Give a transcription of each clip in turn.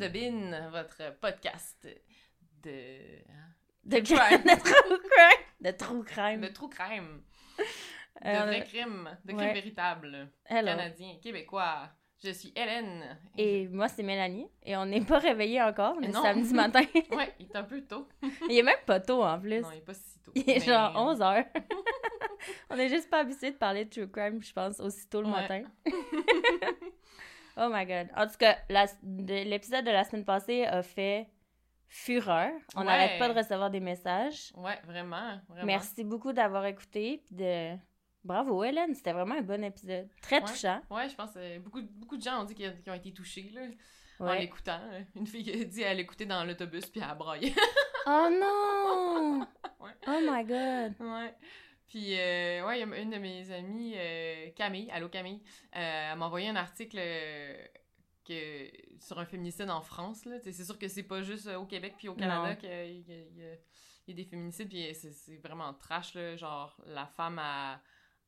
de Bin, votre podcast de. hein, De crime. de true crime. De true crime. de true crime. De Euh, vrai crime. De crime ouais. véritable. Hello. Canadien, québécois. Je suis Hélène. Et moi, c'est Mélanie. Et on n'est pas réveillés encore, le Non. samedi matin. Ouais, il est un peu tôt. il est même pas tôt en plus. Non, il est pas si tôt. il est mais- genre 11 heures. on est juste pas habitué de parler de true crime, je pense, aussitôt le Ouais. matin. Oh my god. En tout cas, l'épisode de la semaine passée a fait fureur. On Ouais. n'arrête pas de recevoir des messages. Ouais, vraiment. vraiment. Merci beaucoup d'avoir écouté. puis de... Bravo, Hélène. C'était vraiment un bon épisode. Très Ouais. touchant. Ouais, je pense que beaucoup, beaucoup de gens ont dit qu'ils ont été touchés là, en l'écoutant. Une fille qui a dit elle l'écoutait dans l'autobus puis elle a braillé. Oh non! Oh my god! Ouais. Puis, euh, ouais, une de mes amies, euh, Camille, allô Camille, euh, elle m'a envoyé un article euh, que, sur un féminicide en France. Là. C'est sûr que c'est pas juste euh, au Québec puis au Canada qu'il y, y a- y des féminicides, puis c'est c'est vraiment trash. Là. Genre, la femme a,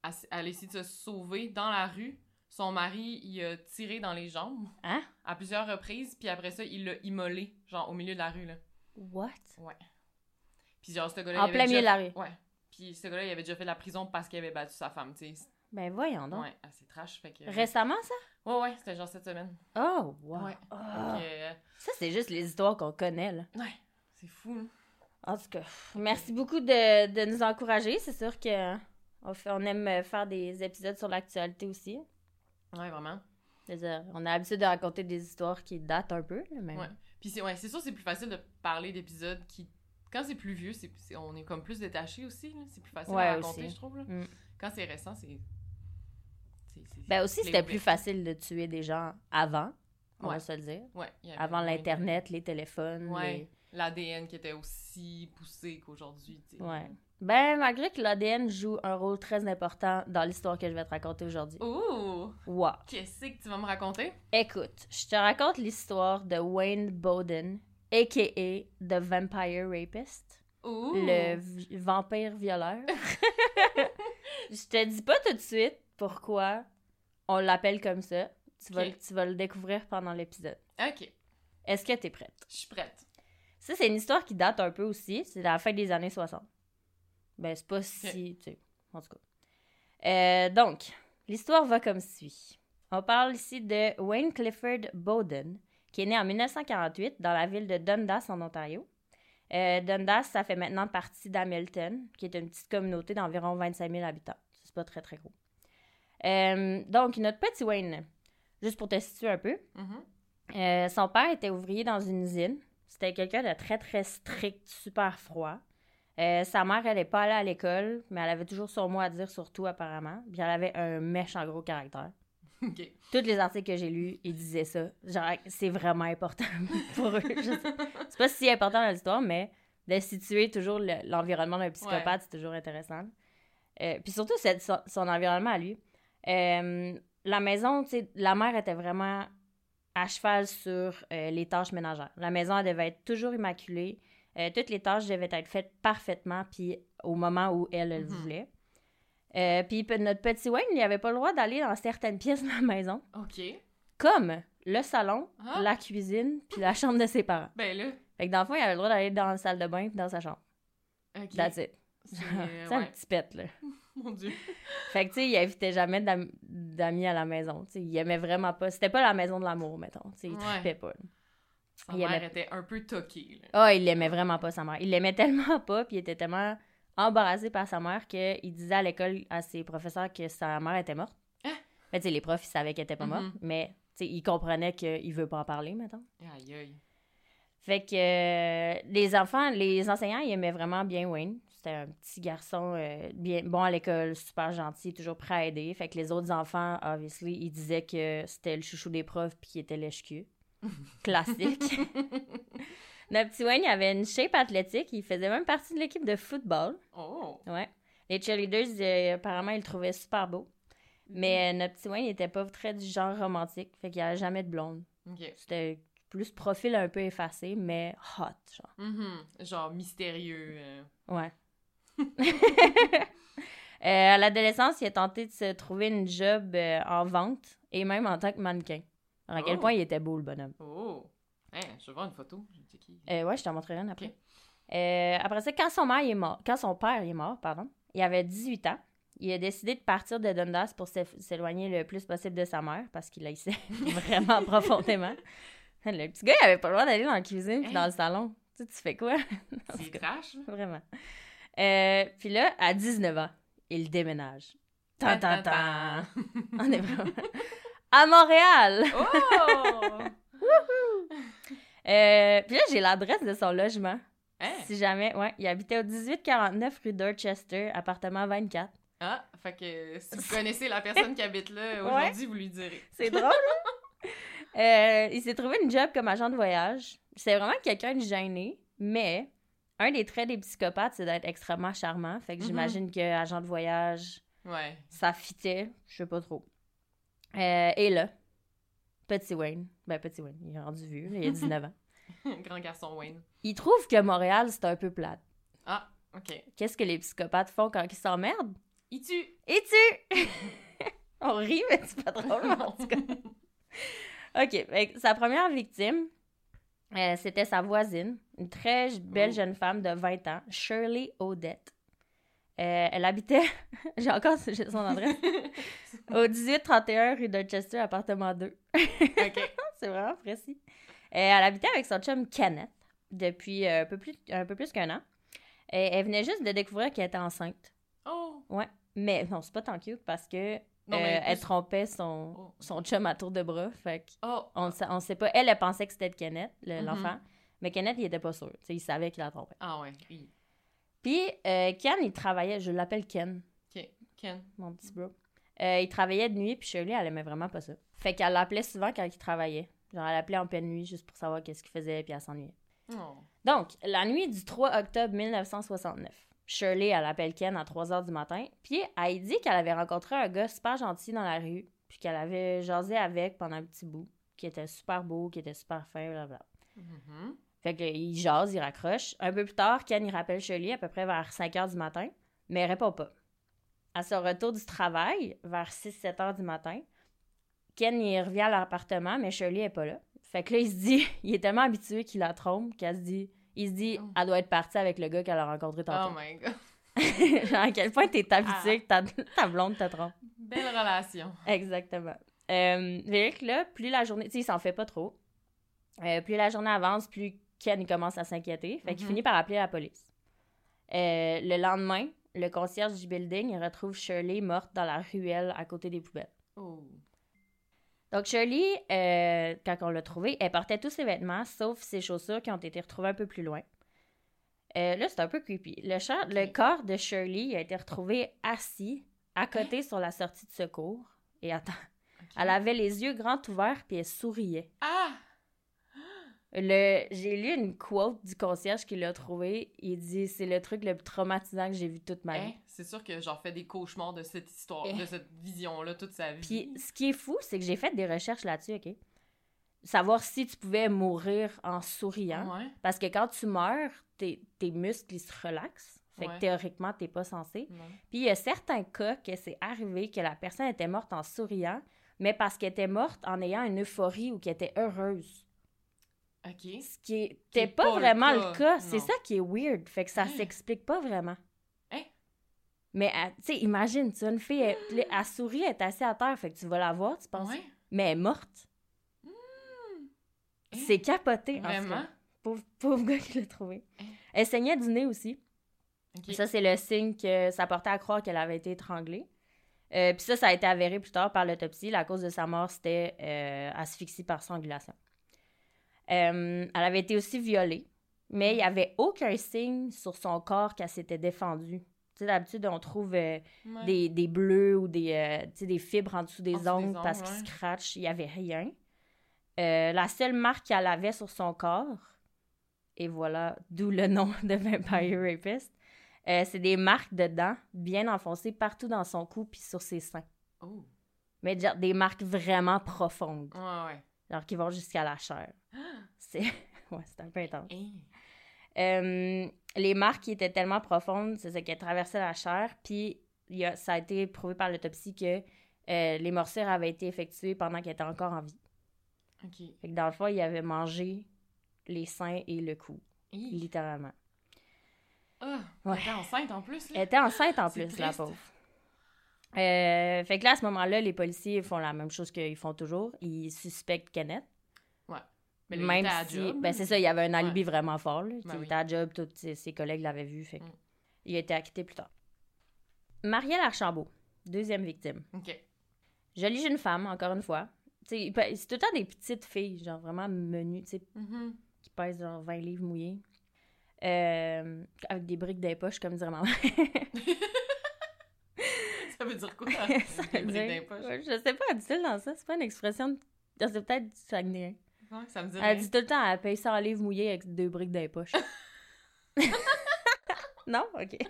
a, a essayé de se sauver dans la rue. Son mari, il a tiré dans les jambes Hein? à plusieurs reprises, puis après ça, il l'a immolé, genre au milieu de la rue. Là. What? Ouais. Puis genre, ce gars-là. En il plein milieu de la rue. Ouais. Puis ce gars-là, il avait déjà fait de la prison parce qu'il avait battu sa femme, tu sais. Ben voyons donc. Ouais, assez trash. Fait que. Récemment, ça? Ouais, ouais, c'était genre cette semaine. Oh, wow. Ouais. Ah. Euh, Ça, c'est juste les histoires qu'on connaît, là. ouais, c'est fou, hein. En tout cas, merci beaucoup de, de nous encourager. C'est sûr que on, fait- on aime euh, faire des épisodes sur l'actualité aussi. Ouais, vraiment. C'est-à-dire, on a l'habitude de raconter des histoires qui datent un peu, mais... Ouais. Puis c'est ouais, c'est sûr, c'est plus facile de parler d'épisodes qui. Quand c'est plus vieux, c'est c'est- on est comme plus détaché aussi. là. C'est plus facile Ouais, à raconter, aussi. je trouve. là. Mm. Quand c'est récent, c'est. c'est- c'est- Ben aussi, c'était plus facile de tuer des gens avant, on Ouais. va se le dire. Ouais, il y avait Avant l'Internet, les téléphones, Ouais. L'ADN qui était aussi poussé qu'aujourd'hui. tu les... sais. Ouais. Ben, malgré que l'ADN joue un rôle très important dans l'histoire que je vais te raconter aujourd'hui. Ouh! Wow. Qu'est-ce que tu vas me raconter? Écoute, je te raconte l'histoire de Wayne Bowden, a.k.a. The Vampire Rapist, Ouh! le vampire violeur. je te dis pas tout de suite pourquoi on l'appelle comme ça. Tu vas, le- tu vas le découvrir pendant l'épisode. Ok, Est-ce que t'es prête? je suis prête. Ça, c'est une histoire qui date un peu aussi. C'est la fin des années 60. Ben, c'est pas si... Tu sais, en tout cas. Euh, donc, l'histoire va comme suit. On parle ici de Wayne Clifford Bowden, qui est né en 1948 dans la ville de Dundas, en Ontario. Euh, Dundas, ça fait maintenant partie d'Hamilton, qui est une petite communauté d'environ 25 000 habitants. C'est pas très, très gros. Euh, donc, notre petit Wayne, juste pour te situer un peu, Mhm. euh, son père était ouvrier dans une usine. C'était quelqu'un de très, très strict, super froid. Sa mère, elle n'est pas allée à l'école, mais elle avait toujours son mot à dire sur tout, apparemment. Puis elle avait un méchant gros caractère. Ok. Tous les articles que j'ai lus, ils disaient ça. Genre, c'est vraiment important pour eux. C'est pas si important dans l'histoire, mais de situer toujours le- l'environnement d'un psychopathe, c'est toujours intéressant. Euh, puis surtout, son environnement à lui. Euh, la maison, tu sais, la mère était vraiment à cheval sur euh, les tâches ménagères. La maison, elle devait être toujours immaculée. Euh, toutes les tâches devaient être faites parfaitement, puis au moment où elle, elle Mhm. voulait. Euh, puis notre petit Wayne, il avait pas le droit d'aller dans certaines pièces de la maison, OK. comme le salon, Ah. la cuisine, puis la chambre de ses parents. Ben là, Fait que dans le fond, il avait le droit d'aller dans la salle de bain puis dans sa chambre. OK. That's it. C'est C'est un petit pet, là. Mon Dieu. Fait que, tu sais, il invitait jamais d'am- d'amis à la maison. Tu sais, il aimait vraiment pas. C'était pas la maison de l'amour, mettons. Tu sais, il Ouais. trippait pas. là. Sa Il mère aimait- était un peu toquée, là. Ah, il l'aimait vraiment pas, sa mère. Il l'aimait tellement pas, puis il était tellement embarrassé par sa mère qu'il disait à l'école à ses professeurs que sa mère était morte. Hein? Mais tu sais, les profs, ils savaient qu'elle était pas morte, Mhm. mais tu sais, ils comprenaient qu'il veut pas en parler, mettons. Aïe, aïe. Fait que euh, les enfants, les enseignants, ils aimaient vraiment bien Wayne. C'était un petit garçon euh, bien bon à l'école, super gentil, toujours prêt à aider. Fait que les autres enfants, obviously, ils disaient que c'était le chouchou des profs puis qu'il était lèche-cul. Classique. Notre petit Wayne, il avait une shape athlétique. Il faisait même partie de l'équipe de football. Oh! Ouais. Les cheerleaders, euh, apparemment, ils le trouvaient super beau. Mais euh, notre petit Wayne, il était pas très du genre romantique. Fait qu'il n'y avait jamais de blonde. OK. C'était plus profil un peu effacé, mais hot, genre. Mhm. Genre mystérieux. euh. Ouais. Euh, à l'adolescence, il a tenté de se trouver une job euh, en vente et même en tant que mannequin. Alors, à quel Oh. point il était beau, le bonhomme. Oh! Hein, je veux voir une photo. Je sais qui? Euh, ouais, je t'en montrerai une après. Euh, après ça, quand son, mère, il est mort, quand son père il est mort, pardon, il avait 18 ans. Il a décidé de partir de Dundas pour s'éloigner le plus possible de sa mère parce qu'il haïssait vraiment profondément. Le petit gars, il avait pas le droit d'aller dans la cuisine puis Hein? dans le salon. Tu sais, tu fais quoi? C'est trash. Vraiment. Euh, puis là, à 19 ans, il déménage. Tan, tan, tan. On est vraiment... À Montréal! Oh! Euh, puis là, j'ai l'adresse de son logement. Hein? Si jamais, ouais. Il habitait au 1849 rue Dorchester, appartement 24. Ah, fait que si vous connaissez la personne qui habite là aujourd'hui, vous lui direz. C'est drôle, hein? Euh, il s'est trouvé une job comme agent de voyage. C'est vraiment quelqu'un de gêné, mais un des traits des psychopathes, c'est d'être extrêmement charmant. Fait que Mhm. j'imagine que agent de voyage, Ouais. ça fitait, je sais pas trop. Euh, et là, petit Wayne, ben petit Wayne, il est rendu vieux, il a 19 ans. Grand garçon Wayne. Il trouve que Montréal, c'est un peu plate. Ah, ok. Qu'est-ce que les psychopathes font quand ils s'emmerdent? Il tue! Et tu! On rit, mais c'est pas drôle, en tout cas. OK, que sa première victime, euh, c'était sa voisine, une très belle Oh. jeune femme de 20 ans, Shirley Odette. Euh, elle habitait, j'ai encore son adresse, au 1831 rue Dorchester, appartement 2. ok. C'est vraiment précis. Euh, elle habitait avec son chum Kenneth depuis euh, un, peu plus, un peu plus qu'un an. Et elle venait juste de découvrir qu'elle était enceinte. Oh! Mais non, c'est pas tant cute parce que Non, euh, elle trompait son, Oh. son chum à tour de bras. Fait que Oh! on, on sait pas. Elle, elle pensait que c'était de Kenneth, le- Mhm. l'enfant. Mais Kenneth, il était pas sûr. Il savait qu'il la trompait. Ah ouais. oui. Puis, euh, Ken, il travaillait, je l'appelle Ken, Ok. Ken. mon petit bro. Euh, il travaillait de nuit, puis Shirley, elle aimait vraiment pas ça. Fait qu'elle l'appelait souvent quand il travaillait. Genre, elle l'appelait en pleine nuit juste pour savoir qu'est-ce qu'il faisait, puis elle s'ennuyait. Oh. Donc, la nuit du 3 octobre 1969, Shirley, elle appelle Ken à 3 h du matin, puis elle dit qu'elle avait rencontré un gars super gentil dans la rue, puis qu'elle avait jasé avec pendant un petit bout, qui était super beau, qui était super fin, blablabla. Mhm. Fait qu'il jase, il raccroche. Un peu plus tard, Ken, il rappelle Shirley à peu près vers 5 h du matin, mais elle répond pas. À son retour du travail, vers 6-7 h du matin, Ken, il revient à l'appartement, mais Shirley est pas là. Fait que là, il se dit, il est tellement habitué qu'il la trompe qu'elle se dit, il se dit, Oh. elle doit être partie avec le gars qu'elle a rencontré Oh tantôt. my god. Genre, à quel point t'es habitué que ta, ta blonde te trompe. Belle relation. Exactement. Euh, que là, plus la journée, tu sais, il s'en fait pas trop. Euh, plus la journée avance, plus Ken commence à s'inquiéter. Fait qu'il Mhm. finit par appeler la police. Euh, le lendemain, le concierge du building il retrouve Shirley morte dans la ruelle à côté des poubelles. Oh. Donc Shirley, euh, quand on l'a trouvée, elle portait tous ses vêtements, sauf ses chaussures qui ont été retrouvées un peu plus loin. Euh, là, c'est un peu creepy. Le, char- le corps de Shirley a été retrouvé assis à côté sur la sortie de secours. Et attends, elle avait les yeux grands ouverts puis elle souriait. Ah! Le, j'ai lu une quote du concierge qui l'a trouvé. Il dit c'est le truc le plus traumatisant que j'ai vu toute ma vie. Hein? C'est sûr que j'en fais des cauchemars de cette histoire, Eh. de cette vision-là toute sa vie. Puis ce qui est fou, c'est que j'ai fait des recherches là-dessus, ok? Savoir si tu pouvais mourir en souriant. Ouais. Parce que quand tu meurs, tes, tes muscles ils se relaxent. Fait Ouais. que théoriquement, t'es pas censé. Non. Puis il y a certains cas que c'est arrivé que la personne était morte en souriant, mais parce qu'elle était morte en ayant une euphorie ou qu'elle était heureuse. Ce qui était est pas, pas vraiment le cas. C'est ça qui est weird. Fait que ça Hein? s'explique pas vraiment. Hein? Mais, elle- tu sais, imagine, tu as une fille, elle, elle- elle sourit, elle est assise à terre, fait que tu vas la voir, tu penses. Ouais. Mais elle est morte. Hein? C'est capoté, en tout cas. Vraiment? Pauvre, pauvre gars qui l'a trouvé. Hein? Elle saignait du nez aussi. Ça, c'est le signe que ça portait à croire qu'elle avait été étranglée. Euh, Puis ça, ça a été avéré plus tard par l'autopsie. La cause de sa mort, c'était euh, asphyxie par strangulation. Euh, elle avait été aussi violée, mais il n'y avait aucun signe sur son corps qu'elle s'était défendue. Tu sais, d'habitude, on trouve euh, Ouais. des, des bleus ou des, euh, des fibres en dessous des En dessous des ongles parce qu'ils scratchent. Il n'y avait rien. La seule marque qu'elle avait sur son corps, et voilà, d'où le nom de Vampire Rapist, c'est des marques de dents bien enfoncées partout dans son cou puis sur ses seins. Oh. Mais des marques vraiment profondes, Ouais, ouais. Genre qui vont jusqu'à la chair. C'est ouais, un peu intense. Euh, les marques qui étaient tellement profondes, c'est ça qu'elles traversaient la chair, puis y a- ça a été prouvé par l'autopsie que euh, les morsures avaient été effectuées pendant qu'elle était encore en vie. OK. Fait que dans le fond, il avait mangé les seins et le cou, Hi. littéralement. Ah, Ouais. elle était enceinte en plus, là. Elle était enceinte en plus, la pauvre. Euh, fait que là, à ce moment-là, les policiers font la même chose qu'ils font toujours. Ils suspectent Kenneth. Mais là, il même était à si. job. Ben, c'est ça, il y avait un alibi vraiment fort. Là. Ben il oui. était à job, tous ses, collègues l'avaient vu. Fait que Mm. Il a été acquitté plus tard. Marielle Archambault, deuxième victime. OK. Jolie jeune femme, encore une fois. C'est tout le temps des petites filles, genre vraiment menues, tu sais, Mhm. qui pèsent genre 20 livres mouillés. Euh, avec des briques des poches, comme dirait maman. Ça veut dire quoi? Ça veut dire- Je sais pas, dit-il dans ça? C'est pas une expression. de- C'est peut-être du Saguenay. Ça me dit Elle rien. dit tout le temps, elle paye 100 livres mouillés avec deux briques dans les poches. non? OK.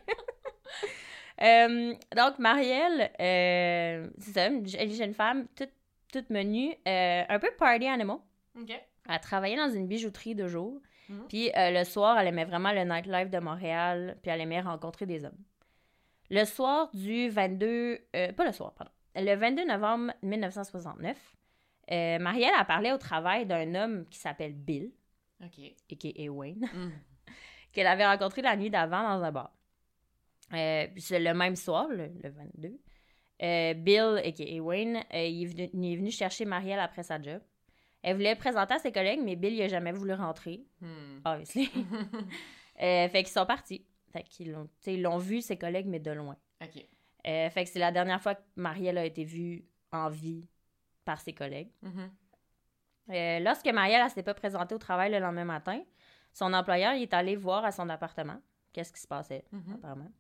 Euh, donc, Marielle, euh, c'est ça, une jeune femme, toute, toute menue, euh, un peu party animal. OK. Elle travaillait dans une bijouterie de jour. Mhm. Puis le soir, elle aimait vraiment le nightlife de Montréal, puis elle aimait rencontrer des hommes. Le soir du 22... euh, pas le soir, pardon. Le 22 novembre 1969, euh, Marielle a parlé au travail d'un homme qui s'appelle Bill, OK. a.k.a. Wayne, Mm. qu'elle avait rencontré la nuit d'avant dans un bar. Euh, le même soir, le, le 22. euh, Bill, a.k.a. Wayne, il, est venu, il est venu chercher Marielle après sa job. Elle voulait présenter à ses collègues, mais Bill, il a jamais voulu rentrer, Hmm. obviously. Fait qu'ils sont partis. Fait qu'ils l'ont, vu, ses collègues, mais de loin. OK. Euh, fait que c'est la dernière fois que Marielle a été vue en vie par ses collègues. Mhm. Euh, lorsque Marielle ne s'est pas présentée au travail le lendemain matin, son employeur il est allé voir à son appartement qu'est-ce qui se passait, Mhm. apparemment?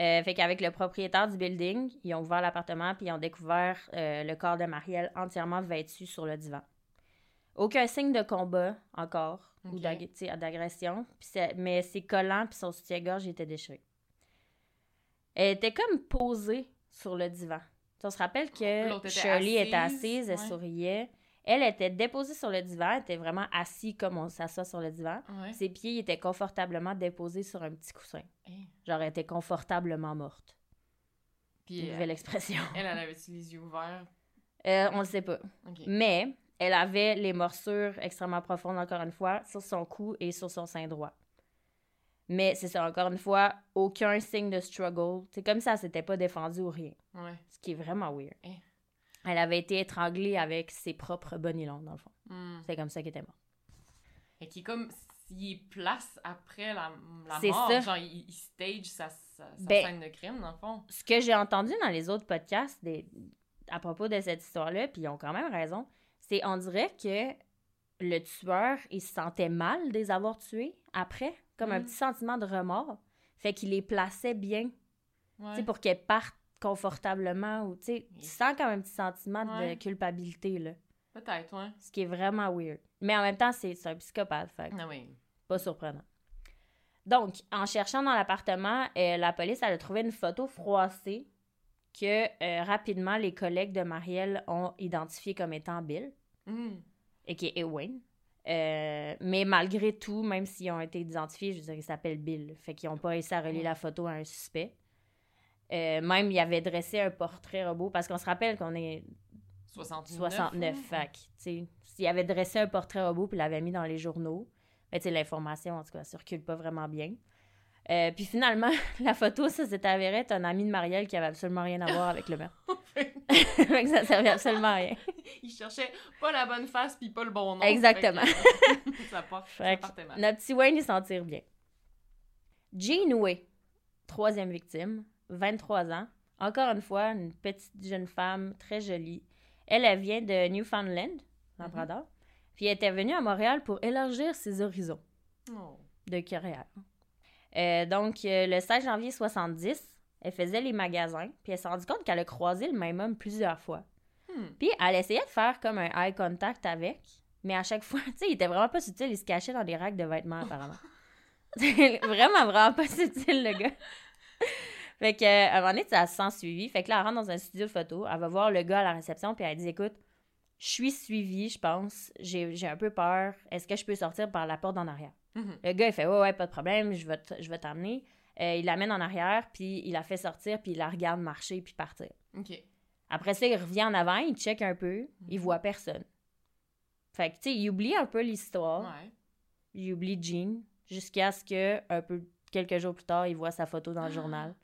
Euh, fait qu'avec le propriétaire du building, ils ont ouvert l'appartement puis ils ont découvert le corps de Marielle entièrement vêtu sur le divan. Aucun signe de combat encore ou d'agression, mais ses collants puis son soutien-gorge étaient déchirés. Elle était comme posée sur le divan. On se rappelle que Shirley était assise, elle ouais. souriait. Elle était déposée sur le divan, elle était vraiment assise comme on s'assoit sur le divan. Ouais. Ses pieds étaient confortablement déposés sur un petit coussin. Hey. Genre, elle était confortablement morte. Puis Une elle, nouvelle expression. elle, elle avait-tu les yeux ouverts? Euh, on le sait pas. Mais elle avait les morsures extrêmement profondes, encore une fois, sur son cou et sur son sein droit. Mais c'est ça, encore une fois, aucun signe de struggle. C'est comme ça, elle s'était pas défendue ou rien. Ouais. Ce qui est vraiment weird. Eh. Elle avait été étranglée avec ses propres bonilons, dans le fond. Hmm. C'est comme ça qu'elle était morte. Qu'il est comme s'il place après la, la C'est mort. ça. Genre, il, il stage sa, sa, sa Ben- scène de crime, dans le fond. Ce que j'ai entendu dans les autres podcasts des- à propos de cette histoire-là, puis ils ont quand même raison, c'est on dirait que le tueur, il se sentait mal de les avoir tués après, comme un Mm. petit sentiment de remords. Fait qu'il les plaçait bien, Ouais. pour qu'elles partent confortablement ou, tu sens comme un petit sentiment de culpabilité, là. Peut-être, ouais. Ce qui est vraiment weird. Mais en même temps, c'est un psychopathe, fait Ah oui. pas surprenant. Donc, en cherchant dans l'appartement, euh, la police elle a trouvé une photo froissée que euh, rapidement les collègues de Marielle ont identifié comme étant Bill, Hmm. et qui est Wayne. Euh, mais malgré tout, même s'ils ont été identifiés, je veux dire, ils s'appellent Bill. Fait qu'ils n'ont pas réussi à relier la photo à un suspect. Euh, même, il avait dressé un portrait robot, parce qu'on se rappelle qu'on est 69. 69. hein? Fait s'il avait dressé un portrait robot puis l'avait mis dans les journaux, ben, l'information, en tout cas, circule pas vraiment bien. Euh, puis finalement, la photo, ça s'est avéré être un ami de Marielle qui avait absolument rien à voir avec le meurtre. fait que ça servait absolument à rien. Il cherchait pas la bonne face puis pas le bon nom. Exactement. Que, ça, part- ça Fait que partait mal. notre petit Wayne, il s'en tire bien. Jean Way, troisième victime, 23 ans. Encore une fois, une petite jeune femme très jolie. Elle, elle vient de Newfoundland, Labrador. Puis elle était venue à Montréal pour élargir ses horizons Oh. de carrière. Euh, donc, euh, le 16 janvier 70, elle faisait les magasins, puis elle s'est rendue compte qu'elle a croisé le même homme plusieurs fois. Hmm. Puis elle essayait de faire comme un eye contact avec, mais à chaque fois, tu sais, il était vraiment pas subtil, il se cachait dans des racks de vêtements, apparemment. vraiment, vraiment pas subtil, le gars. fait que, euh, à un moment donné, ça se sent suivi. Fait que là, elle rentre dans un studio de photo, elle va voir le gars à la réception, puis elle dit Écoute, je suis suivie, je pense, j'ai j'ai un peu peur, est-ce que je peux sortir par la porte en arrière? Mhm. le gars, il fait Ouais, ouais, pas de problème, je vais je vais t'emmener. Euh, il l'amène en arrière, puis il la fait sortir, puis il la regarde marcher, puis partir. OK. Après ça, il revient en avant, il check un peu, il Mhm. voit personne. Fait que, tu sais, il oublie un peu l'histoire, Ouais. il oublie Jean, jusqu'à ce que, un peu, quelques jours plus tard, il voit sa photo dans le journal,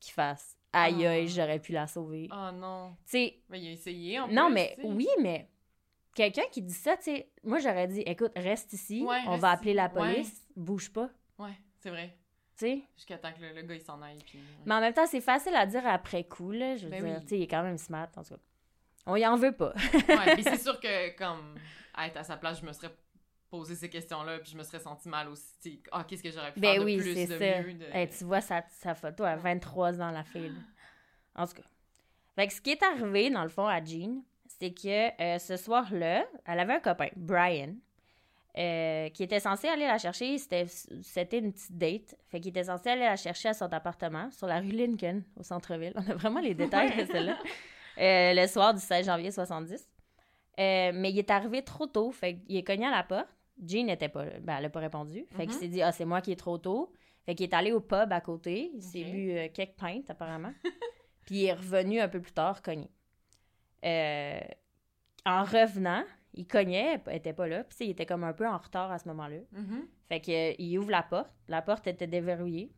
qu'il fasse Aïe, aïe, Ah. j'aurais pu la sauver. Oh non. Tu sais, Mais il a essayé en non, plus, mais oui, mais quelqu'un qui dit ça, tu sais, moi j'aurais dit Écoute, reste ici, Ouais, on reste va appeler la. Ouais. police, bouge pas, Ouais, c'est vrai. tu sais? Jusqu'à temps que le, le gars il s'en aille. Puis... Mais en même temps, c'est facile à dire après coup, là. Je veux Ben dire, oui. tu sais, il est quand même smart, en tout cas. On y en veut pas. Ouais, mais c'est sûr que, comme, à être à sa place, je me serais posé ces questions-là, puis je me serais senti mal aussi. Ah, qu'est-ce que j'aurais pu Ben faire de oui, plus, c'est de ça. mieux, de... Hey, tu vois sa, sa photo à 23 ans, la fille. là. En tout cas. Fait que ce qui est arrivé, dans le fond, à Jean, c'est que euh, ce soir-là, elle avait un copain, Brian, euh, qui était censé aller la chercher. C'était une petite date. Fait qu'il était censé aller la chercher à son appartement sur la rue Lincoln, au centre-ville. On a vraiment les détails de celle-là. Euh, le soir du 16 janvier 70. Euh, mais il est arrivé trop tôt. Fait qu'il est cogné à la porte. Jean n'était pas. Ben, elle n'a pas répondu. Fait qu'il Mhm. s'est dit, ah, c'est moi qui est trop tôt. Fait qu'il est allé au pub à côté. Il s'est bu euh, quelques pintes, apparemment. Puis il est revenu un peu plus tard cogné. Euh, en revenant, il cognait, elle était pas là. Puis il était comme un peu en retard à ce moment-là. Mhm. Fait que, euh, il ouvre la porte. La porte était déverrouillée.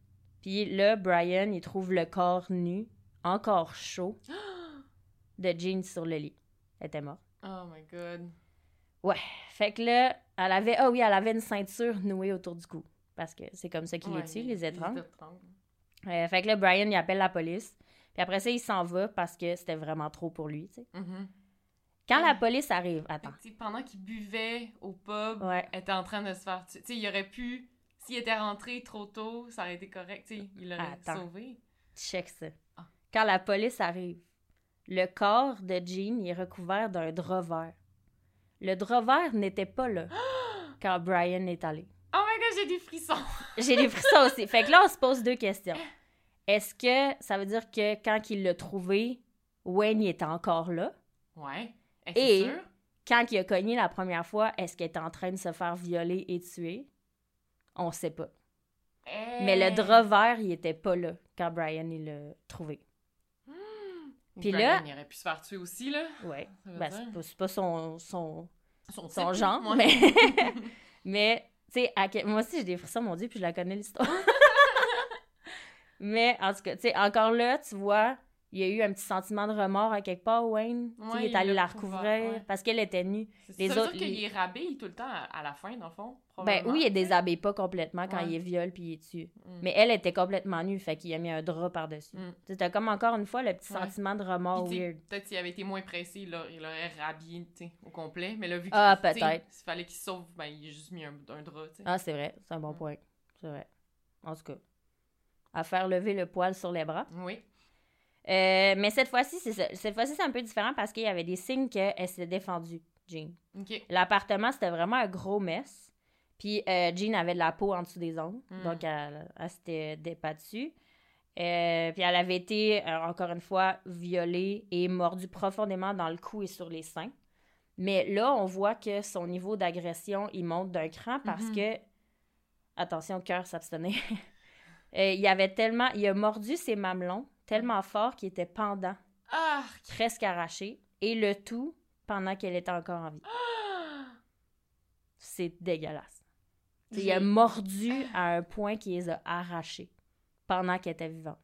Puis là, Brian, il trouve le corps nu, encore chaud, de Jean sur le lit. Elle était morte. Oh my god. Fait que là, elle avait... Ah oui, elle avait une ceinture nouée autour du cou. Parce que c'est comme ça qu'il Ouais, les tue, les étranges. Euh, fait que là, Brian, il appelle la police. Puis après ça, il s'en va parce que c'était vraiment trop pour lui, tu sais. Mhm. Quand la police arrive... Attends. pendant qu'il buvait au pub, Ouais. elle était en train de se faire tuer. Tu sais, il aurait pu... S'il était rentré trop tôt, ça aurait été correct. Tu sais, il l'aurait sauvé. Check ça. Ah. Quand la police arrive, le corps de Jean est recouvert d'un drap vert. Le drap vert n'était pas là quand Brian est allé. Oh my god, j'ai des frissons! J'ai des frissons aussi. Fait que là, on se pose deux questions. Est-ce que ça veut dire que quand il l'a trouvé, Wayne était encore là? Ouais. Et- Et... sûr? Quand il a cogné la première fois, est-ce qu'il était en train de se faire violer et tuer? On sait pas. Mais le drap vert, il était pas là quand Brian il l'a trouvé. Puis là- il aurait pu se faire tuer aussi, là. Veut Ben, c'est pas, son, son, Son, genre, mais, mais tu sais, quel- moi aussi j'ai des frissons, mon Dieu, puis je la connais l'histoire. mais en tout cas, tu sais, encore là, tu vois, il y a eu un petit sentiment de remords à quelque part, Wayne. Ouais, il est il allé l'a recouvrir ouais. parce qu'elle était nue. C'est- Les ça veut autres, dire qu'il les- est rhabillé tout le temps à, à la fin, dans le fond? Ben oui, il déshabille pas complètement quand Ouais. il est viol puis il est tué. Mm. Mais elle était complètement nue, fait qu'il a mis un drap par-dessus. Mm. Sais, t'as comme encore une fois le petit sentiment de remords weird. Peut-être s'il avait été moins pressé, il l'aurait rhabillé au complet. Mais là, vu Ah, qu'il peut-être. S'il fallait qu'il sauve, ben, il a juste mis un, un drap. tu sais. Ah, c'est vrai, c'est un bon Mm. point. C'est vrai. En tout cas, à faire lever le poil sur les bras. Oui. Euh, mais cette fois-ci, c'est ça. Cette fois-ci, c'est un peu différent parce qu'il y avait des signes qu'elle s'est défendue, Jean. L'appartement, c'était vraiment un gros mess. Puis euh, Jean avait de la peau en dessous des ongles, Mm. donc elle, elle s'était débattue. Euh, puis elle avait été, euh, encore une fois, violée et mordue profondément dans le cou et sur les seins. Mais là, on voit que son niveau d'agression, il monte d'un cran parce Mhm. que, attention, cœur s'abstenait, il avait tellement, il a mordu ses mamelons tellement fort qu'il était pendant, Ah! presque arraché, et le tout pendant qu'elle était encore en vie. C'est dégueulasse. Il a mordu à un point qui les a arrachés pendant qu'elle était vivante.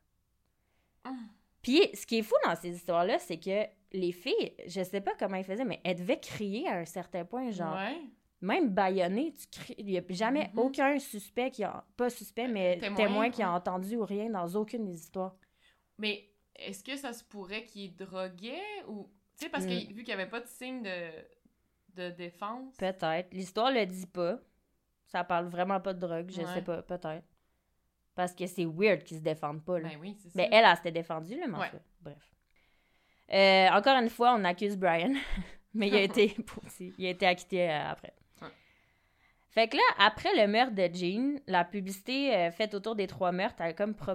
Hum. Puis, ce qui est fou dans ces histoires-là, c'est que les filles, je sais pas comment elles faisaient, mais elles devaient crier à un certain point, genre, Ouais. même baïonner, tu cries. Il n'y a jamais Mhm. aucun suspect qui a, pas suspect, mais Témoin, témoin, qui a entendu ou rien dans aucune des histoires. Mais est-ce que ça se pourrait qu'il droguait ou. Tu sais, parce que Mm. vu qu'il n'y avait pas de signe de, de défense. Peut-être. L'histoire le dit pas. Ça parle vraiment pas de drogue, je Ouais. sais pas, peut-être. Parce que c'est weird qu'ils se défendent pas, là. Ben oui, c'est ça. Mais elle, elle s'était défendue, Ouais. tout cas, Bref. Euh, encore une fois, on accuse Brian. mais il a été, il a été acquitté euh, après. Ouais. Fait que là, après le meurtre de Jean, la publicité euh, faite autour des trois meurtres a comme pro-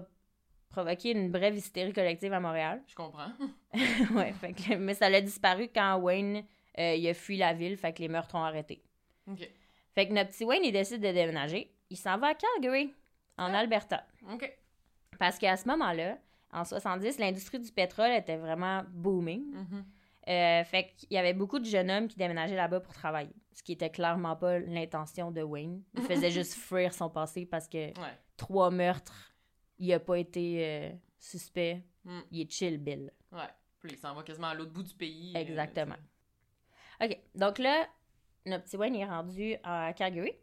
provoqué une brève hystérie collective à Montréal. Je comprends. ouais, fait que- mais ça l'a disparu quand Wayne euh, il a fui la ville, fait que les meurtres ont arrêté. ok. Fait que notre petit Wayne, il décide de déménager. Il s'en va à Calgary, en Ah. Alberta. Ok. Parce qu'à ce moment-là, en 70, l'industrie du pétrole était vraiment booming. Euh, fait qu'il y avait beaucoup de jeunes hommes qui déménageaient là-bas pour travailler. Ce qui était clairement pas l'intention de Wayne. Il faisait juste fuir son passé parce que Ouais. trois meurtres, il a pas été euh, suspect. Mm. Il est chill, Bill. Ouais. Puis il s'en va quasiment à l'autre bout du pays. euh, Exactement. OK. Donc là, notre petit Wayne est rendu à Calgary.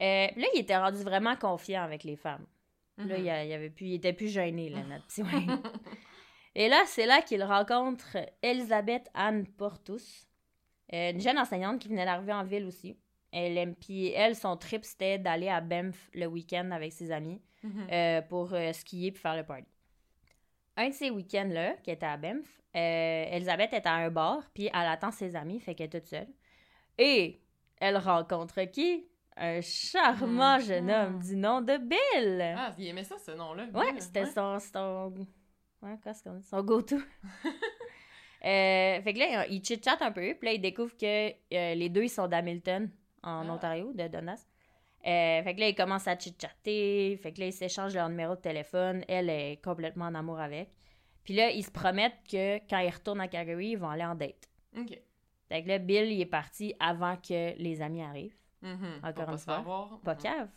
Euh, là, il était rendu vraiment confiant avec les femmes. Là, il, il avait plus, il était plus gêné, là, notre petit Wayne. Et là, c'est là qu'il rencontre Elisabeth Anne Portus, une jeune enseignante qui venait d'arriver en ville aussi. Elle puis elle, son trip, c'était d'aller à Banff le week-end avec ses amis Mhm. euh, pour euh, skier puis faire le party. Un de ces week-ends-là, qui était à Banff, euh, Elisabeth est à un bar, puis elle attend ses amis, fait qu'elle est toute seule. Et elle rencontre qui? Un charmant Mhm. jeune homme du nom de Bill! Ah, il aimait ça, ce nom-là. Ouais, c'était Ouais. son, son, ouais, qu'est-ce qu'on dit? son go-to. Euh, fait que là, il chit-chat un peu, puis là, il découvre que euh, les deux, ils sont d'Hamilton, en Ah. Ontario, de Donas. Euh, fait que là, ils commencent à chit-chatter, fait que là, ils s'échangent leur numéro de téléphone. Elle est complètement en amour avec. Puis là, ils se promettent que quand ils retournent à Calgary, ils vont aller en date. Ok. Fait que là, Bill, il est parti avant que les amis arrivent. Mhm. Encore une fois. Pas cave.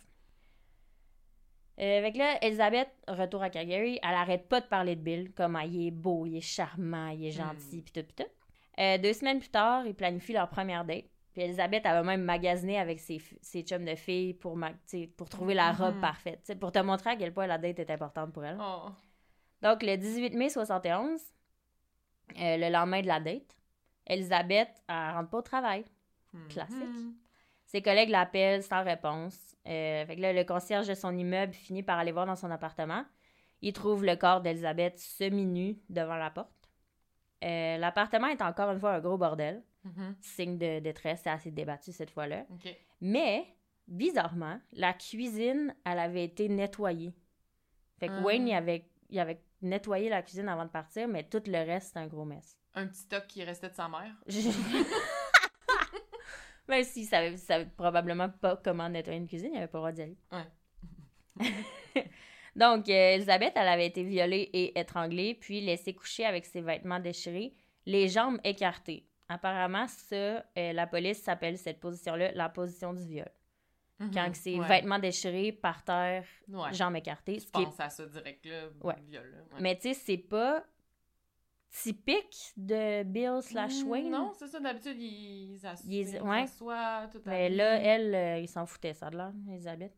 Euh, fait que là, Elisabeth, retour à Calgary, elle arrête pas de parler de Bill, comme ah, il est beau, il est charmant, il est gentil, Hmm. pis tout, pis tout. Euh, deux semaines plus tard, ils planifient leur première date. Puis Elisabeth, va même magasiner avec ses, ses chums de filles pour, ma- t'sais, pour trouver la robe Mhm. parfaite, pour te montrer à quel point la date est importante pour elle. Oh. Donc, le 18 mai 71, euh, le lendemain de la date, Elisabeth, elle rentre pas au travail. Mhm. Classique. Ses collègues l'appellent sans réponse. Euh, fait que là, le concierge de son immeuble finit par aller voir dans son appartement. Il trouve le corps d'Elisabeth semi-nue devant la porte. Euh, L'appartement est encore une fois un gros bordel. Mhm. Signe de détresse, c'est assez débattu cette fois-là. Mais, bizarrement, la cuisine, elle avait été nettoyée. Fait que Ah. Wayne, il avait, il avait nettoyé la cuisine avant de partir, mais tout le reste, c'est un gros mess. Un petit stock qui restait de sa mère? Même s'il savait, savait probablement pas comment nettoyer une cuisine, il avait pas le droit d'y aller. Ouais. Donc, euh, Elisabeth, elle avait été violée et étranglée, puis laissée coucher avec ses vêtements déchirés, les jambes écartées. Apparemment, ça, euh, la police s'appelle cette position-là la position du viol. Quand Mhm. c'est Ouais. vêtements déchirés par terre, Ouais. jambes écartées. Je pense à ça direct là. Ouais. Viol, là. Mais tu sais, c'est pas typique de Bill slash Mm, Wayne. Non, c'est ça, d'habitude, ils Ils- ils s'assoient tout Mais habillés. là, elle, euh, il s'en foutait, ça de l'air, Elisabeth.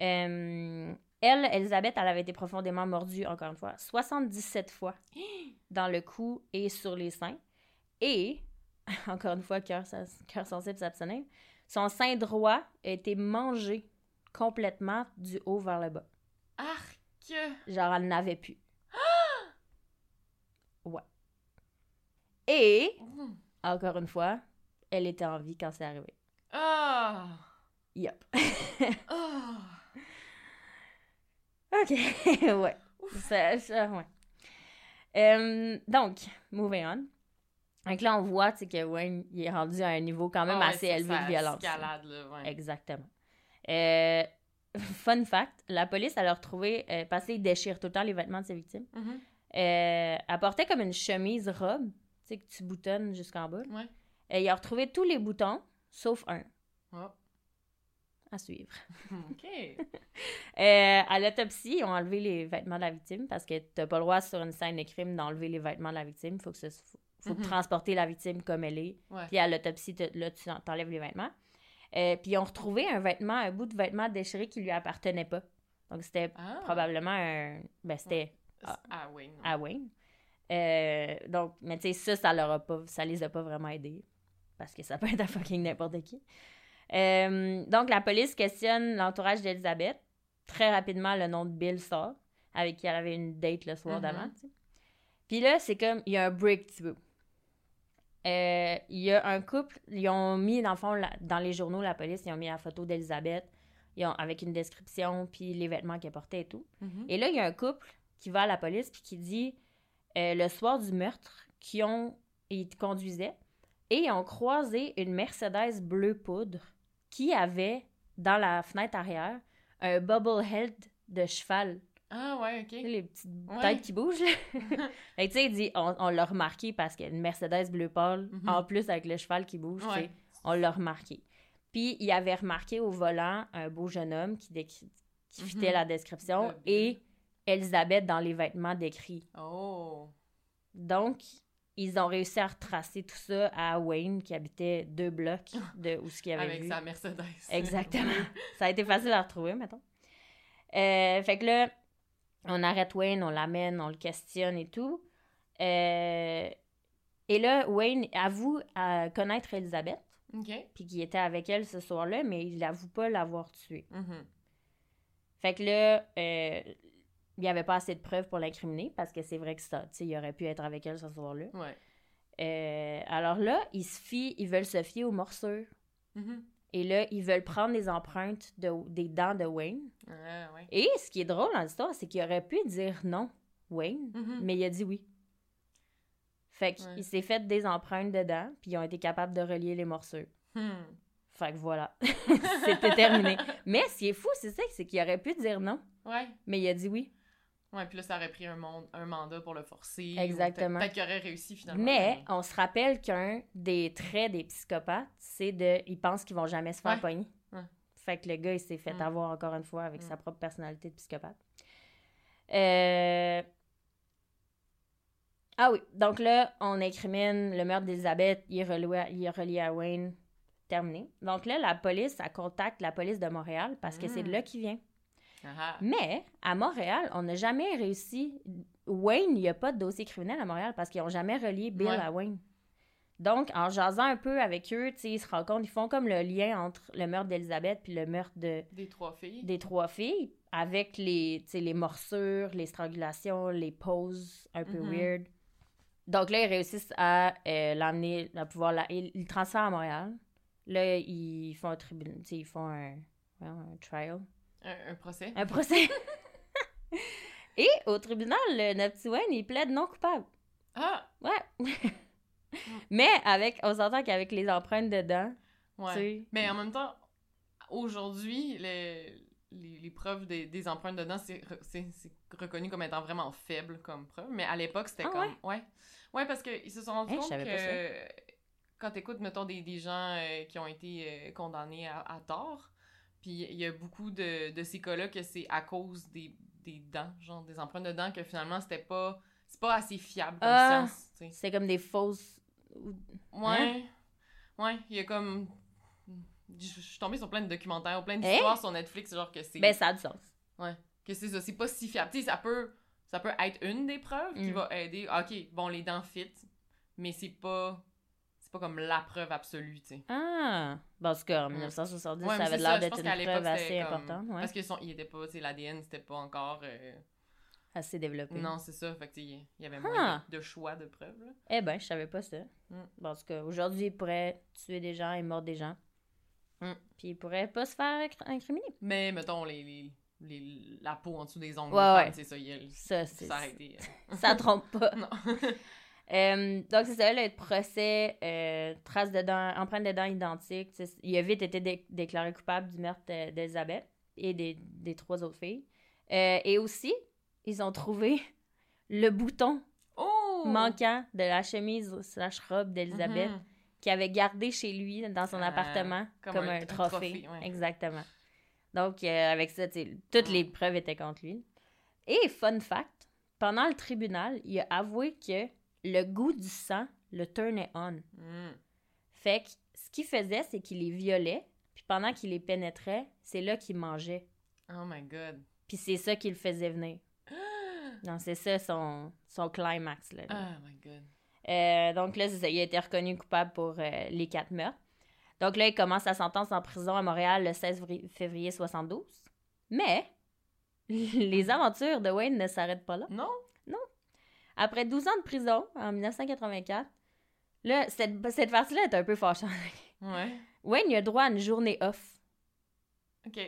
Euh, elle, Elisabeth, elle avait été profondément mordue, encore une fois, 77 fois dans le cou et sur les seins. Et, encore une fois, cœur cœur sensible s'abstenir, son sein droit a été mangé complètement du haut vers le bas. Arc! Genre, elle n'avait plus. Ouais. Et, encore une fois, elle était en vie quand c'est arrivé. Ah! Yup. Ah! OK, ouais. Ça, ça, ouais. Euh, donc, moving on. Donc là, on voit que Wayne il est rendu à un niveau quand même Ah assez élevé ça de violence. escalade, là, ouais. Exactement. Euh, fun fact, la police, elle a retrouvé, euh, parce qu'ils déchirent tout le temps les vêtements de ses victimes, euh, elle portait comme une chemise robe, tu sais, que tu boutonnes jusqu'en bas. Ouais. Et il a retrouvé tous les boutons, sauf un. Oh. À suivre. OK. Euh, à l'autopsie, ils ont enlevé les vêtements de la victime parce que t'as pas le droit sur une scène de crime d'enlever les vêtements de la victime. Faut que ce- faut, faut Mhm. transporter la victime comme elle est. Ouais. Puis à l'autopsie, là, tu en- t'enlèves les vêtements. Euh, puis ils ont retrouvé un vêtement, un bout de vêtement déchiré qui lui appartenait pas. Donc c'était Ah. probablement un. Ben, c'était Ah, ah oui. non. à Wayne. Euh, donc, mais tu sais, ça, ça, leur a pas, ça les a pas vraiment aidés. Parce que ça peut être à fucking n'importe qui. Euh, donc, la police questionne l'entourage d'Elisabeth. Très rapidement, le nom de Bill sort, avec qui elle avait une date le soir Mhm. d'avant. tu. Puis là, c'est comme, il y a un breakthrough. Euh, Il y a un couple, ils ont mis, dans le fond, la- dans les journaux, la police, ils ont mis la photo d'Elisabeth, avec une description, puis les vêtements qu'elle portait et tout. Mhm. Et là, il y a un couple qui va à la police puis qui dit euh, le soir du meurtre, qui ont ils conduisaient et ils ont croisé une Mercedes bleu poudre qui avait dans la fenêtre arrière un bobblehead de cheval. Ah ouais, OK. Les petites Ouais. têtes qui bougent. là. Fait tu sais, il dit on, on l'a remarqué parce qu'il y a une Mercedes bleu pâle Mhm. en plus avec le cheval qui bouge. tu sais. Ouais. On l'a remarqué. Puis il avait remarqué au volant un beau jeune homme qui, qui Mhm. fitait la description et Elisabeth dans les vêtements décrits. Oh. Donc, ils ont réussi à retracer tout ça à Wayne qui habitait deux blocs de où ce qu'il avait Avec vu. sa Mercedes. Exactement. ça a été facile à retrouver, mettons. Euh, fait que là, on arrête Wayne, on l'amène, on le questionne et tout. Euh, et là, Wayne avoue à connaître Elisabeth, puis qu'il était avec elle ce soir-là, mais il avoue pas l'avoir tuée. Mhm. Fait que là, euh, il n'y avait pas assez de preuves pour l'incriminer, parce que c'est vrai que ça, tu sais, il aurait pu être avec elle ce soir-là. Ouais. Euh, alors là, ils se fient, ils veulent se fier aux morsures. Mhm. Et là, ils veulent prendre les empreintes de, des dents de Wayne. Ah ouais. Et ce qui est drôle dans l'histoire, c'est qu'il aurait pu dire non, Wayne, Mhm. mais il a dit oui. Fait qu'il Ouais. s'est fait des empreintes dedans, puis ils ont été capables de relier les morsures. Hmm. Fait que voilà, c'était terminé. Mais ce qui est fou, c'est ça, c'est qu'il aurait pu dire non, Ouais. mais il a dit oui. Ouais, puis là, ça aurait pris un, mandat pour le forcer. Exactement. Peut-être qu'il aurait réussi finalement. Mais on se rappelle qu'un des traits des psychopathes, c'est de. Ils pensent qu'ils vont jamais se faire Ouais. pogner. Ouais. Fait que le gars, il s'est fait Mm. avoir encore une fois avec Mm. sa propre personnalité de psychopathe. Euh... Ah oui, donc là, on incrimine le meurtre d'Elisabeth, il est relié à, il est relié à Wayne. Terminé. Donc là, la police, elle contacte la police de Montréal parce que c'est de Mm. là qu'il vient. Ah. Mais à Montréal, on n'a jamais réussi. Wayne, il n'y a pas de dossier criminel à Montréal parce qu'ils n'ont jamais relié Bill Ouais. à Wayne. Donc, en jasant un peu avec eux, ils se rendent compte, ils font comme le lien entre le meurtre d'Elisabeth puis le meurtre de, Des trois filles. des trois filles avec les, les morsures, les strangulations, les poses un peu Mhm. weird. Donc là, ils réussissent à euh, l'emmener, à pouvoir la... Ils ils le transfèrent à Montréal. Là, ils font un tribunal, ils font un trial. Un, un procès. Un procès. Et au tribunal, le, notre petit Wayne, il plaide non coupable. Ah! Ouais. Mais avec, on s'entend qu'avec les empreintes dedans, Ouais. tu. Mais en même temps, aujourd'hui, le- les, les preuves des, des empreintes dedans, c'est re- c'est- c'est reconnu comme étant vraiment faible comme preuve. Mais à l'époque, c'était Ah comme. Ouais? ouais. parce qu'ils se sont rendus Hey, compte que quand t'écoutes, mettons, des, des gens euh, qui ont été euh, condamnés à, à tort, puis il y a beaucoup de, de ces cas-là que c'est à cause des, des dents, genre des empreintes de dents, que finalement, c'était pas. C'est pas assez fiable comme Ah. science, c'est comme des fausses. Ouais. Ouais, il y a comme. Je je suis tombée sur plein de documentaires, plein Hein? d'histoires sur Netflix, genre que c'est. Ben, ça a du sens. Que c'est ça, c'est pas si fiable. Tu sais, ça peut, ça peut être une des preuves qui Mm. va aider. Ah, Ok, bon, les dents fit, mais c'est pas. C'est pas comme la preuve absolue, tu sais. Ah! Bon, en tout cas, en Ouais. 1970, Ouais, ça avait l'air d'être une preuve assez comme- importante, ouais. Parce était pas, tu sais, l'ADN, c'était pas encore. euh, Assez développée. Non, c'est ça. Fait que, il y avait Ah. moins de, de choix de preuves, là. Eh ben, je savais pas ça. Mm. Bon, en tout cas, aujourd'hui, il pourrait tuer des gens et mordre des gens. Mm. Puis il pourrait pas se faire inc- incriminer. Mais, mettons, les, les, les- la peau en dessous des ongles, Ouais, ouais. c'est ça, il Ça, ça a été. euh, Ça trompe pas. Non. Euh, donc, c'est ça, le procès, euh, traces de dents, empreintes de dents identiques. sais, Il a vite été dé- déclaré coupable du meurtre de- d'Elisabeth et des, des trois autres filles. Euh, et aussi, ils ont trouvé le bouton Oh! manquant de la chemise slash robe d'Elisabeth Mhm. qu'il avait gardé chez lui dans son appartement comme comme, un- trophée. trophée, ouais. Exactement. Donc, euh, avec ça, toutes les preuves étaient contre lui. Et fun fact, pendant le tribunal, il a avoué que le goût du sang le turnait on. Mm. Fait que ce qu'il faisait, c'est qu'il les violait, puis pendant qu'il les pénétrait, c'est là qu'il mangeait. Oh my god. Puis c'est ça qui le faisait venir. Non, c'est ça son, son climax. Là, Oh my god. Euh, donc là, c'est ça, il a été reconnu coupable pour euh, les quatre meurtres. Donc là, il commence sa sentence en prison à Montréal le 16 vri- février 72. Mais les aventures de Wayne ne s'arrêtent pas là. Non? Après 12 ans de prison, en 1984, là, cette, cette partie-là est un peu fâchante. Ouais. Wayne, il a droit à une journée off Ok.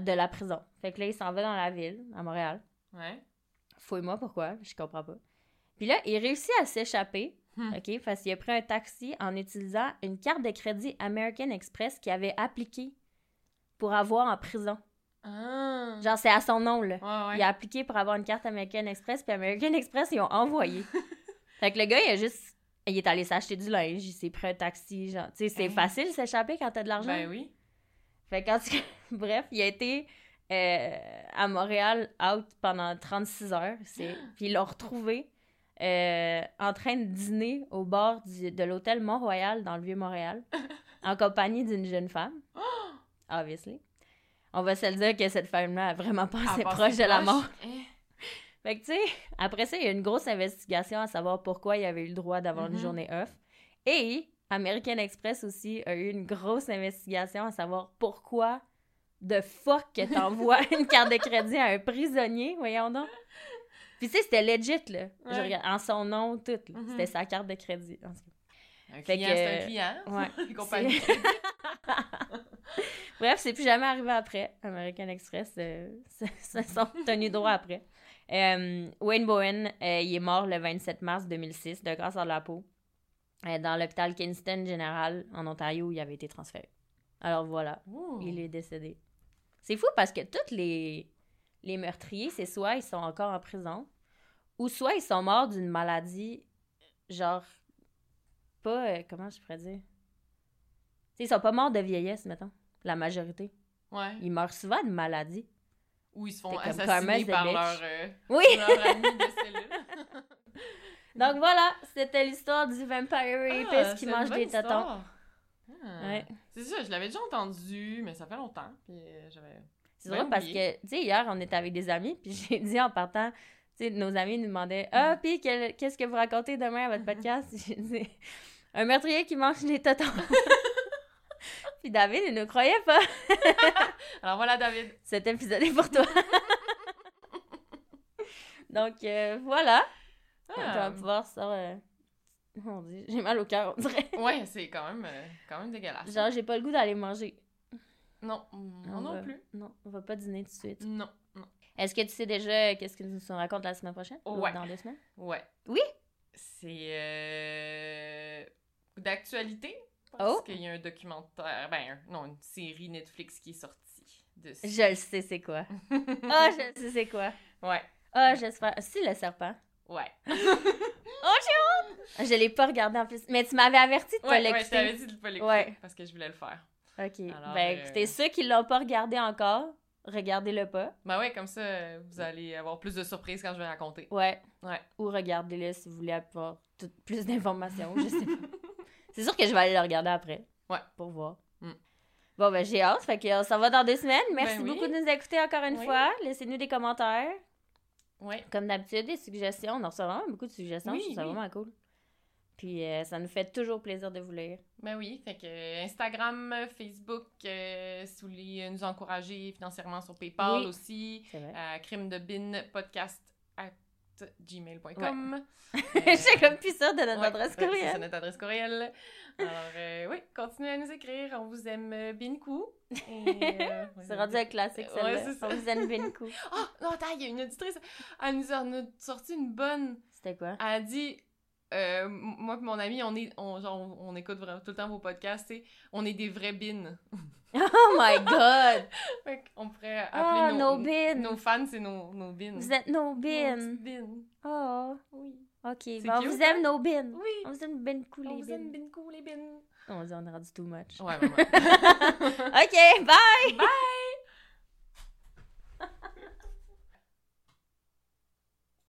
de la prison. Fait que là, il s'en va dans la ville, à Montréal. Ouais. Fouille-moi pourquoi, je comprends pas. Puis là, il réussit à s'échapper, Hmm. OK, parce qu'il a pris un taxi en utilisant une carte de crédit American Express qu'il avait appliquée pour avoir en prison. Ah. Genre, c'est à son nom, là. Ouais, ouais. Il a appliqué pour avoir une carte American Express, puis American Express, ils ont envoyé. fait que le gars, il a juste... Il est allé s'acheter du linge, il s'est pris un taxi, genre... Tu sais, c'est facile s'échapper quand t'as de l'argent. Ben oui. Fait qu'en tout cas, bref, il a été euh, à Montréal out pendant 36 heures. c'est- Puis ils l'ont retrouvé euh, en train de dîner au bord du- de l'hôtel Mont-Royal dans le Vieux-Montréal en compagnie d'une jeune femme. Obviously. On va se le dire que cette femme-là a vraiment Elle passait proche de la mort. Eh. Fait que, tu sais, après ça, il y a eu une grosse investigation à savoir pourquoi il avait eu le droit d'avoir une journée off. Et American Express aussi a eu une grosse investigation à savoir pourquoi de fuck que t'envoies une carte de crédit à un prisonnier, voyons donc. Puis, tu sais, c'était legit, là. Je Ouais. regarde- en son nom, tout. Mhm. C'était sa carte de crédit. En. Un Fait client, que- c'est un client. Ouais. Les compagnies. Bref, c'est plus jamais arrivé après. American Express euh, se sont tenus droit après. Euh, Wayne Bowen, euh, il est mort le 27 mars 2006 de cancer de la peau euh, dans l'hôpital Kingston General en Ontario où il avait été transféré. Alors voilà, il est décédé. C'est fou parce que tous les, les meurtriers, c'est soit ils sont encore en prison ou soit ils sont morts d'une maladie, genre, pas, euh, comment je pourrais dire? Tu sais, ils sont pas morts de vieillesse, mettons, la majorité. Ouais. Ils meurent souvent de maladie. Ou ils se font assassiner par leur, euh, Oui! leur ami de cellule. Donc voilà, c'était l'histoire du Vampire Ah, Rapist qui mange des tatons. Ah. Ouais. C'est ça, je l'avais déjà entendu, mais ça fait longtemps. Puis euh, j'avais. C'est drôle parce que, tu sais, hier, on était avec des amis, puis j'ai dit en partant, nos amis nous demandaient Ah, puis quel- qu'est-ce que vous racontez demain à votre podcast Un meurtrier qui mange des tatons. puis David, il ne croyait pas. Alors voilà, David. Cet épisode est pour toi. Donc euh, voilà. Donc, on va Ah. pouvoir ça. euh, Mon Dieu, j'ai mal au cœur, on dirait. Ouais, c'est quand même, euh, quand même dégueulasse. Genre, j'ai pas le goût d'aller manger. Non, moi On non va- plus. Non, on va pas dîner tout de suite. Non. Est-ce que tu sais déjà qu'est-ce que nous raconte la semaine prochaine? Ou Ouais. dans deux semaines? Ouais. Oui? C'est euh, d'actualité. Parce Oh. qu'il y a un documentaire, ben, non, une série Netflix qui est sortie dessus. Je le sais, c'est quoi. Ah, je le sais, c'est quoi. Ouais, Ah, j'espère. Si, le serpent. ouais. Je l'ai pas regardé en plus. Mais tu m'avais averti de pas Ouais, ouais, je l'écouter. t'avais dit de pas l'écouter Ouais. parce que je voulais le faire. ok. Alors, ben, euh, écoutez, ceux qui l'ont pas regardé encore, regardez-le pas. Ben ouais, comme ça, vous allez avoir plus de surprises quand je vais raconter. Ouais. Ouais. Ou regardez-le si vous voulez avoir tout- plus d'informations. Je sais pas. c'est sûr que je vais aller le regarder après. Ouais. Pour voir. Mm. Bon, ben, j'ai hâte. Fait que ça va dans deux semaines. Merci Ben oui. beaucoup de nous écouter encore une Oui. fois. Laissez-nous des commentaires. Ouais. Comme d'habitude, des suggestions. On en reçoit vraiment beaucoup de suggestions. Oui, je trouve ça vraiment cool. Puis euh, ça nous fait toujours plaisir de vous lire. Ben oui, fait que euh, Instagram, euh, Facebook, euh, si vous voulez euh, nous encourager financièrement sur PayPal Oui. aussi, à crime de bin podcast at gmail.com. Je suis comme plus sûre de notre Ouais, adresse ouais, C'est courriel. notre adresse courriel. Alors, euh, oui, continuez à nous écrire. On vous aime euh, euh, C'est rendu un classique, Ouais, ça. On vous aime coup. Oh, non, attends, il y a une auditrice. Elle nous a sorti une bonne. C'était quoi? Elle a dit euh, moi et mon ami, on est, on, genre, on, on écoute vraiment tout le temps vos podcasts, sais, on est des vrais bins. Oh my god! Fait qu'on pourrait Oh, appeler nos nos, bins! nos fans, c'est nos, nos bins. Vous êtes nos Nos bins! bins. Oh, Oui. ok. Bon, on vous aime hein? nos bins! Oui. On vous aime ben cool On les vous aime bins. bin cool, les bins. On, on est rendu too much. Ouais, vraiment. ok, bye! Bye!